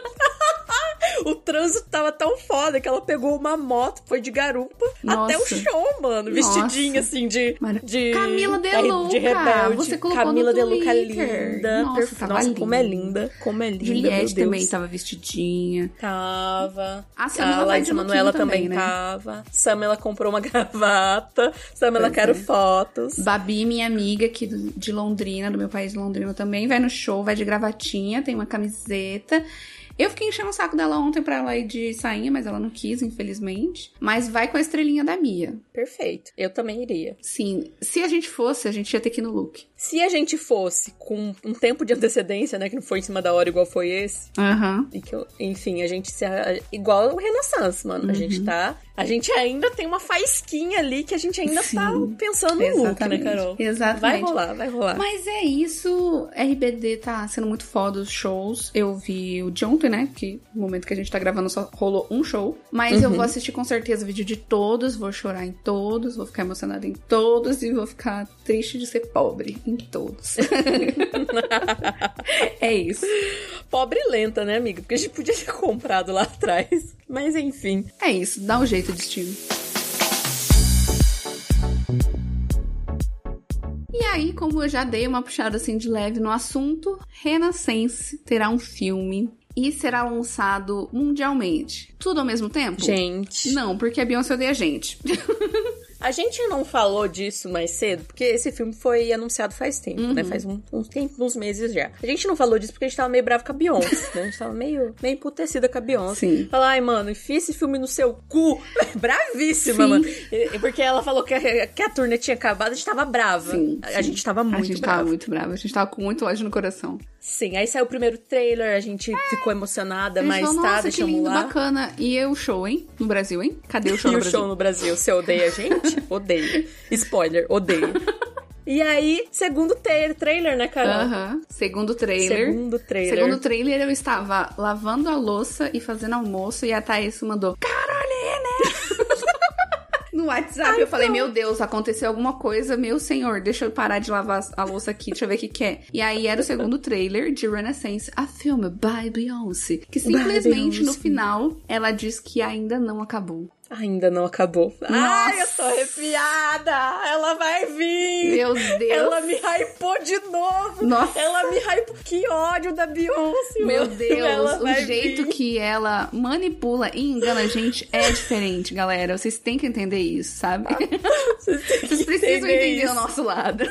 C: O trânsito tava tão foda que ela pegou uma moto, foi de garupa
B: Nossa.
C: até o show, mano. Vestidinha,
B: Nossa.
C: assim, de. De
B: Camila De
C: de
B: Luca,
C: rebelde.
B: você colocou
C: Camila De Luca
B: Twitter.
C: linda.
B: Nossa, tava
C: Nossa,
B: linda.
C: como é linda. Como é linda.
B: Juliette também tava vestidinha.
C: Tava.
B: A Samela de lookinho
C: Manoela
B: também,
C: também,
B: né?
C: tava. Samela comprou uma gravata. Samela
B: Pois
C: quero
B: é.
C: fotos.
B: Babi, minha amiga aqui de Londrina, do meu país de Londrina também, vai no show, vai de gravatinha, tem uma camiseta. Eu fiquei enchendo o saco dela ontem pra ela ir de sainha, mas ela não quis, infelizmente. Mas vai com a estrelinha da Mia.
C: Perfeito. Eu também iria.
B: Sim, se a gente fosse, a gente ia ter que ir no look.
C: Se a gente fosse com um tempo de antecedência, né? Que não foi em cima da hora igual foi esse.
B: Aham.
C: E que, eu- enfim, a gente se. Igual o Renaissance, mano. A gente tá. A gente ainda tem uma faísquinha ali que a gente ainda
B: Sim.
C: tá pensando no look, né. Carol?
B: Exatamente.
C: Vai rolar, vai rolar.
B: Mas é isso. RBD tá sendo muito foda os shows. Eu vi o de ontem, né? Que no momento que a gente tá gravando só rolou um show. Mas eu
C: Uhum.
B: vou assistir com certeza o vídeo de todos, vou chorar em todos, vou ficar emocionada em todos e vou ficar triste de ser pobre em todos. é isso.
C: Pobre lenta, né, amiga? Porque a gente podia ter comprado lá atrás. Mas enfim.
B: É isso. Dá um jeito, destino. E aí, como eu já dei uma puxada assim de leve no assunto, Renascense terá um filme e será lançado mundialmente. Tudo ao mesmo tempo?
C: Gente.
B: Não, porque a Beyoncé odeia a gente.
C: A gente não falou disso mais cedo, porque esse filme foi anunciado faz tempo,
B: Uhum.
C: né? Faz um, um tempo, uns meses já. A gente não falou disso porque a gente tava meio bravo com a Beyoncé, né? A gente tava meio, meio emputecida com a Beyoncé.
B: Sim.
C: Falar, ai, mano, enfia esse filme no seu cu. Bravíssima,
B: Sim.
C: mano. Porque ela falou que a, que a turnê tinha acabado, a gente tava brava.
B: Sim,
C: A,
B: sim.
C: gente tava muito
B: a gente
C: brava.
B: tava muito brava, a gente tava com muito ódio no coração.
C: Sim, aí saiu o primeiro trailer, a gente ficou emocionada, mas tá,
B: nossa, que lindo,
C: lá.
B: bacana. E o show, hein? No Brasil, hein? Cadê o show
C: E
B: no
C: o
B: Brasil?
C: show no Brasil, você odeia a gente? Odeio. Spoiler, odeio. E aí, segundo tra- trailer, né, Carol?
B: Aham. Segundo trailer.
C: Segundo trailer.
B: Segundo trailer, eu estava lavando a louça e fazendo almoço e a Thaís mandou Caroline! no WhatsApp eu falei, meu Deus, aconteceu alguma coisa, meu senhor, deixa eu parar de lavar a louça aqui, deixa eu ver o que que é. E aí era o segundo trailer de Renaissance, a filme by Beyoncé, que simplesmente no
C: Beyoncé.
B: final ela diz que ainda não acabou.
C: Ainda não acabou. Ai, eu tô
B: Nossa.
C: arrepiada! Ela vai vir!
B: Meu Deus.
C: Ela me hypou de novo!
B: Nossa.
C: Ela me hypou. Que ódio da Beyoncé!
B: Meu. Deus,
C: Ela
B: o jeito
C: vir.
B: que ela manipula e engana a gente é diferente, galera. Vocês têm que entender isso, sabe?
C: Vocês têm que
B: Vocês precisam entender
C: isso.
B: o nosso lado.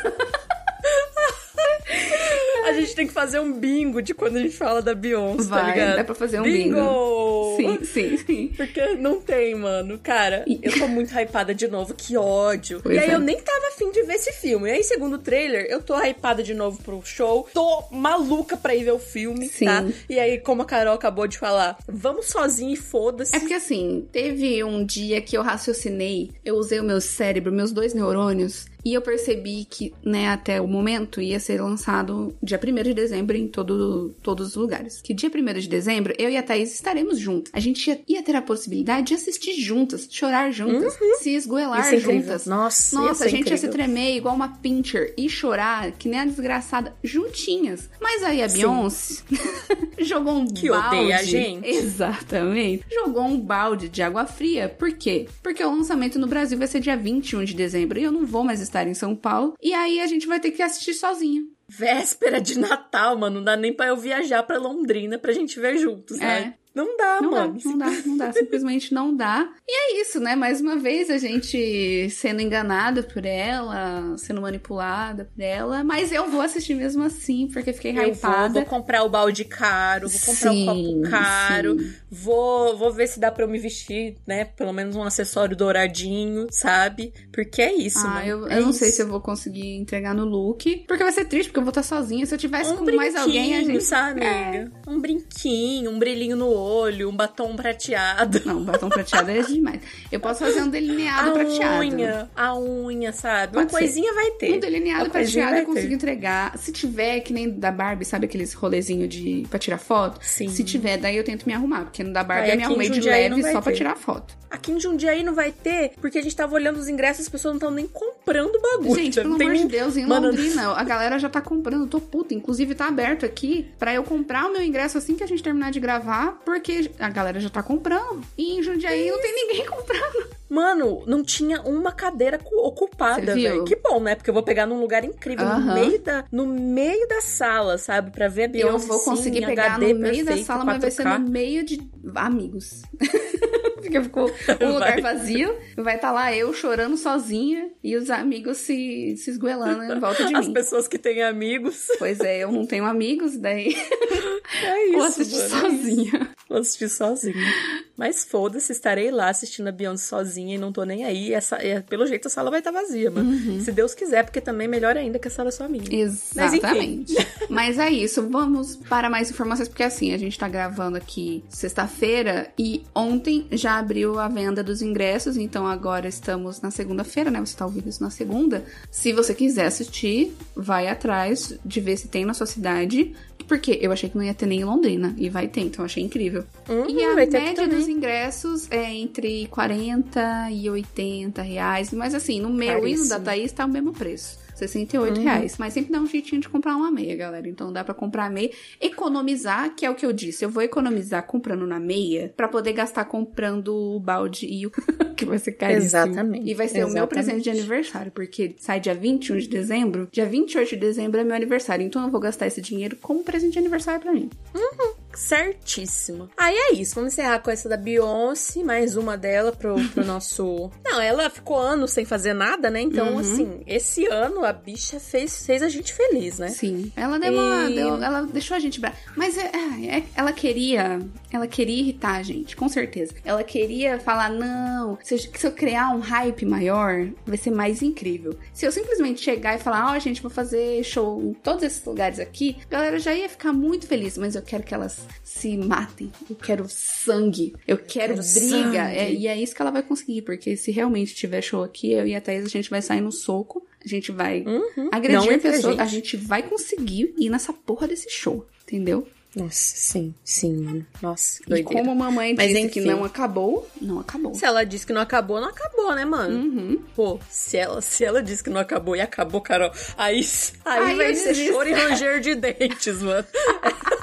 C: A gente tem que fazer um bingo de quando a gente fala da Beyoncé, tá
B: Vai,
C: ligado?
B: dá pra fazer um
C: bingo!
B: Sim, sim, sim.
C: Porque não tem, mano. Cara, eu tô muito hypada de novo. Que ódio.
B: Pois
C: e aí
B: é.
C: eu nem tava afim de ver esse filme. E aí, segundo o trailer, eu tô hypada de novo pro show. Tô maluca pra ir ver o filme,
B: Sim.
C: tá? E aí, como a Carol acabou de falar, vamos sozinho e foda-se.
B: É porque assim, teve um dia que eu raciocinei, eu usei o meu cérebro, meus dois neurônios, E eu percebi que, né, até o momento ia ser lançado dia 1 de dezembro em todo, todos os lugares. Que dia 1 de dezembro, eu e a Thaís estaremos juntos. A gente ia, ia ter a possibilidade de assistir juntas, chorar juntas, uhum. se esgoelar juntas.
C: Nossa,
B: Nossa, a gente
C: incrível.
B: ia se tremer igual uma pincher e chorar, que nem a desgraçada, juntinhas. Mas aí a Beyoncé jogou um
C: que
B: balde.
C: odeia a gente.
B: Exatamente. Jogou um balde de água fria. Por quê? Porque o lançamento no Brasil vai ser dia 21 de dezembro e eu não vou mais estar em São Paulo. E aí a gente vai ter que assistir sozinha.
C: Véspera de Natal, mano. Não dá nem pra eu viajar pra Londrina pra gente ver juntos, né?
B: É.
C: Não dá,
B: Não
C: mano.
B: dá, não dá, não dá. Simplesmente não dá. E é isso, né? Mais uma vez a gente sendo enganada por ela, sendo manipulada por ela. Mas eu vou assistir mesmo assim, porque fiquei
C: Eu vou,
B: hypada.
C: vou comprar o balde caro, vou comprar
B: Sim,
C: um copo caro,
B: sim.
C: vou, vou ver se dá pra eu me vestir, né? Pelo menos um acessório douradinho, sabe? Porque é isso,
B: Ah,
C: mano.
B: eu,
C: é
B: eu não
C: isso.
B: sei se eu vou conseguir entregar no look. Porque vai ser triste, porque eu vou estar sozinha. Se eu tivesse
C: Um
B: com mais alguém, a gente.
C: sabe,
B: É.
C: amiga? Um brinquinho, um brilhinho no olho, um batom prateado.
B: Não, batom prateado é demais. Eu posso fazer um delineado
C: a
B: prateado.
C: unha, a unha, sabe?
B: Pode
C: Uma coisinha vai ter.
B: Um delineado
C: Uma
B: prateado eu
C: vai ter.
B: consigo entregar. Se tiver, que nem da Barbie, sabe aqueles rolezinho de pra tirar foto?
C: Sim.
B: Se tiver, daí eu tento me arrumar. Porque no da Barbie
C: Aí
B: eu me arrumei de
C: não
B: leve só pra tirar foto.
C: Aqui em Jundiaí não vai ter, porque a gente tava olhando os ingressos, as pessoas não estão nem comprando bagulho.
B: Gente,
C: Não
B: pelo amor de Deus, em
C: Mano,
B: Londrina, a galera já tá comprando. Tô puta. Inclusive, tá aberto aqui pra eu comprar o meu ingresso assim que a gente terminar de gravar, porque a galera já tá comprando. E em Jundiaí não tem ninguém comprando.
C: Mano, não tinha uma cadeira cu- ocupada, velho. Que bom, né? Porque eu vou pegar num lugar incrível, no
B: Aham.
C: meio da no meio da sala, sabe? Pra ver a Beyoncé.
B: eu vou conseguir
C: sim,
B: pegar
C: HD
B: no meio da sala, mas vai ser
C: 4K.
B: no meio de amigos. Porque ficou um lugar vazio, vai estar lá eu chorando sozinha e os amigos se, se esgoelando em volta de
C: As
B: mim.
C: pessoas que têm amigos.
B: Pois é, eu não tenho amigos, daí
C: É isso,
B: vou assistir
C: mano.
B: sozinha.
C: Vou assistir sozinha. Mas foda-se, estarei lá assistindo a Beyoncé sozinha e não tô nem aí. Essa, é, pelo jeito a sala vai estar vazia, mano.
B: Uhum.
C: Se Deus quiser, porque também é melhor ainda que a sala é só minha. Mas.
B: Exatamente. Mas é isso, vamos para mais informações, porque assim, a gente tá gravando aqui sexta-feira e ontem já abriu a venda dos ingressos, então agora estamos na segunda-feira, né? Você tá ouvindo isso na segunda. Se você quiser assistir, vai atrás de ver se tem na sua cidade. Porque eu achei que não ia ter nem em Londrina. E vai ter, então eu achei incrível.
C: Uhum,
B: e a média dos ingressos é entre 40 e 80 reais. Mas assim, no meu e no da. Thaís tá o mesmo preço. 68
C: Uhum.
B: reais. Mas sempre dá um jeitinho de comprar uma meia, galera. Então dá pra comprar meia. Economizar, que é o que eu disse. Eu vou economizar comprando na meia pra poder gastar comprando o balde e o. que vai ser caríssimo.
C: Exatamente.
B: E vai ser o meu
C: Exatamente.
B: presente de aniversário, porque sai dia 21 de dezembro. Dia 28 de dezembro é meu aniversário. Então eu vou gastar esse dinheiro como presente de aniversário pra mim.
C: Certíssimo. Aí é isso, vamos encerrar com essa da Beyoncé, mais uma dela pro, pro nosso. Não, ela ficou anos sem fazer nada, né? Então,
B: Uhum.
C: assim, esse ano a bicha fez, fez a gente feliz, né?
B: Sim. Ela deu uma.
C: E-
B: deu- ela deixou a gente brava. Mas é, é- ela queria. Ela queria irritar a gente, com certeza. Ela queria falar: não, se eu, se eu criar um hype maior, vai ser mais incrível. Se eu simplesmente chegar e falar: ó, gente, vou fazer show em todos esses lugares aqui, a galera já ia ficar muito feliz. Mas eu quero que elas se matem. Eu quero sangue. Eu quero,
C: quero
B: briga. É, e é isso que ela vai conseguir, porque se realmente tiver show aqui, eu e a Thaís, a gente vai sair no soco. A gente vai
C: Uhum.
B: Agredir
C: a
B: pessoas.
C: gente.
B: A gente vai conseguir ir nessa porra desse show, entendeu?
C: Nossa, sim, sim, mano. Nossa, que
B: E
C: doideira.
B: como a mamãe
C: Mas
B: disse
C: enfim.
B: que não acabou, não acabou.
C: Se ela disse que não acabou, não acabou, né, mano?
B: Uhum.
C: Pô, se ela, se ela disse que não acabou e acabou, Carol, aí, aí,
B: Aí
C: vai
B: eu
C: ser choro e ranger de dentes, mano.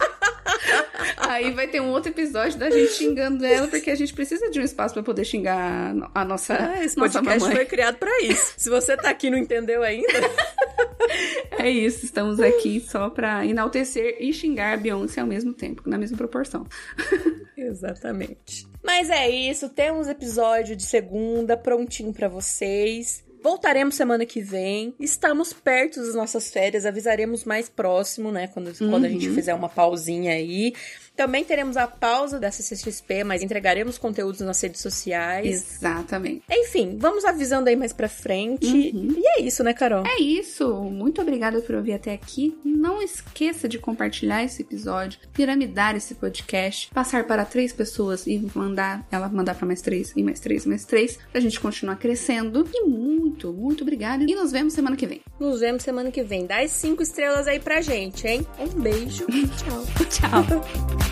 B: Aí vai ter um outro episódio da gente xingando ela, porque a gente precisa de um espaço pra poder xingar a nossa,
C: Ah, esse
B: nossa
C: podcast
B: mamãe.
C: foi criado pra isso. Se você tá aqui e não entendeu ainda,
B: É isso, estamos aqui só pra enaltecer e xingar a Beyoncé ao mesmo tempo, na mesma proporção.
C: Exatamente. Mas é isso, temos episódio de segunda prontinho pra vocês. Voltaremos semana que vem. Estamos perto das nossas férias, avisaremos mais próximo, né? Quando, quando a gente fizer uma pausinha aí. Também teremos a pausa da CCXP, mas entregaremos conteúdos nas redes sociais.
B: Exatamente.
C: Enfim, vamos avisando aí mais pra frente.
B: Uhum.
C: E é isso, né, Carol?
B: É isso. Muito obrigada por ouvir até aqui. Não esqueça de compartilhar esse episódio, piramidar esse podcast, passar para três pessoas e mandar ela mandar para mais três e mais três e mais três, pra gente continuar crescendo. E muito, muito obrigada. E nos vemos semana que vem.
C: Nos vemos semana que vem. Dá as cinco estrelas aí pra gente, hein? Um beijo. Tchau.
B: Tchau.